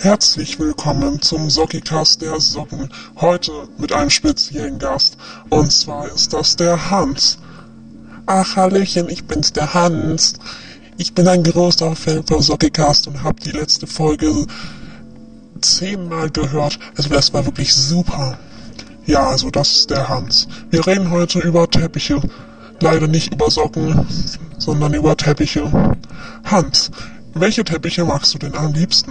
Herzlich willkommen zum Sockicast der Socken. Heute mit einem speziellen Gast. Und zwar ist das der Hans. Ach, Hallöchen, ich bin's, der Hans. Ich bin ein großer Fan von Sockicast und hab die letzte Folge zehnmal gehört. Also das war wirklich super. Ja, also das ist der Hans. Wir reden heute über Teppiche. Leider nicht über Socken, sondern über Teppiche. Hans, welche Teppiche magst du denn am liebsten?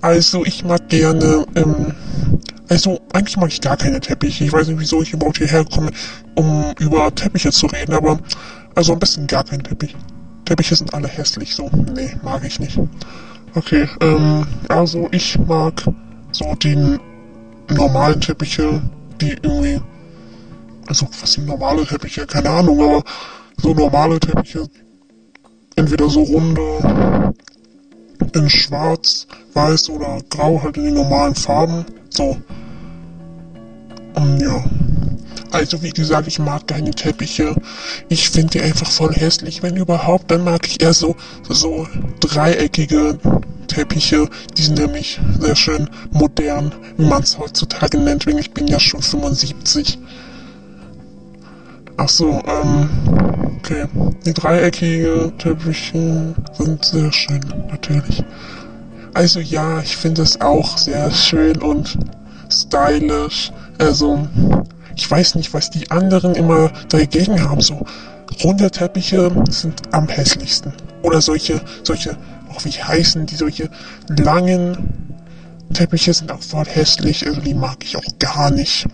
Also ich mag gerne, ähm, also eigentlich mag ich gar keine Teppiche. Ich weiß nicht, wieso ich überhaupt hierher komme, um über Teppiche zu reden, aber also am besten gar kein Teppich. Teppiche sind alle hässlich, so. Nee, mag ich nicht. Okay, ähm, also ich mag so die normalen Teppiche, die irgendwie, also was sind normale Teppiche? Keine Ahnung, aber so normale Teppiche, entweder so runde, in schwarz, weiß oder grau, halt in den normalen Farben. So. Und ja. Also wie gesagt, ich mag keine Teppiche. Ich finde die einfach voll hässlich. Wenn überhaupt, dann mag ich eher so, so dreieckige Teppiche. Die sind nämlich sehr schön modern, wie man es heutzutage nennt, ich bin ja schon 75. Ach so, ähm, okay. Die dreieckige Teppiche sind sehr schön, natürlich. Also ja, ich finde es auch sehr schön und stylisch. Also, ich weiß nicht, was die anderen immer dagegen haben. So runde Teppiche sind am hässlichsten. Oder solche, solche, auch wie heißen die, solche langen Teppiche sind auch voll hässlich. Also die mag ich auch gar nicht.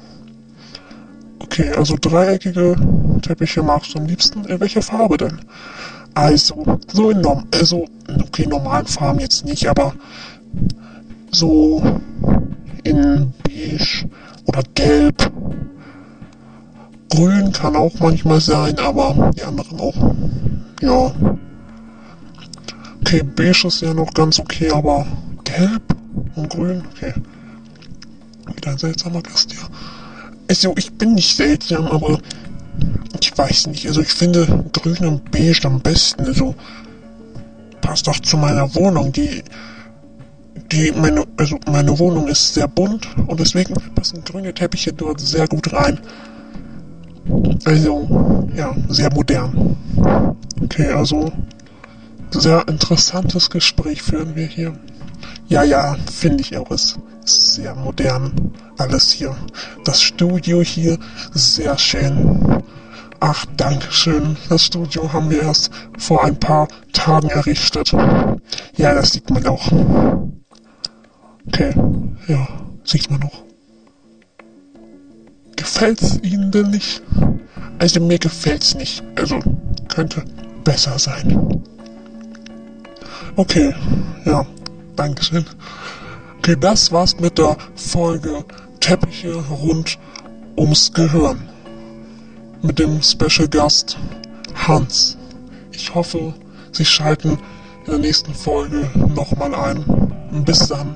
Okay, also dreieckige Teppiche magst du am liebsten. In welcher Farbe denn? Also, so in norm also, okay, normalen Farben jetzt nicht, aber so in beige oder gelb. Grün kann auch manchmal sein, aber die anderen auch. Ja. Okay, beige ist ja noch ganz okay, aber gelb und grün, okay. Wieder ein seltsamer Gast hier. Also, ich bin nicht seltsam, aber ich weiß nicht. Also, ich finde grün und beige am besten. Also, passt doch zu meiner Wohnung. Die, die, meine, also, meine Wohnung ist sehr bunt und deswegen passen grüne Teppiche dort sehr gut rein. Also, ja, sehr modern. Okay, also, sehr interessantes Gespräch führen wir hier. Ja, ja, finde ich auch. Ist sehr modern. Alles hier. Das Studio hier, sehr schön. Ach, danke schön. Das Studio haben wir erst vor ein paar Tagen errichtet. Ja, das sieht man auch. Okay, ja, sieht man auch. Gefällt's Ihnen denn nicht? Also mir gefällt's nicht. Also könnte besser sein. Okay, ja, Dankeschön. Okay, das war's mit der Folge Teppiche rund ums Gehirn. Mit dem Special Gast Hans. Ich hoffe, Sie schalten in der nächsten Folge nochmal ein. Bis dann.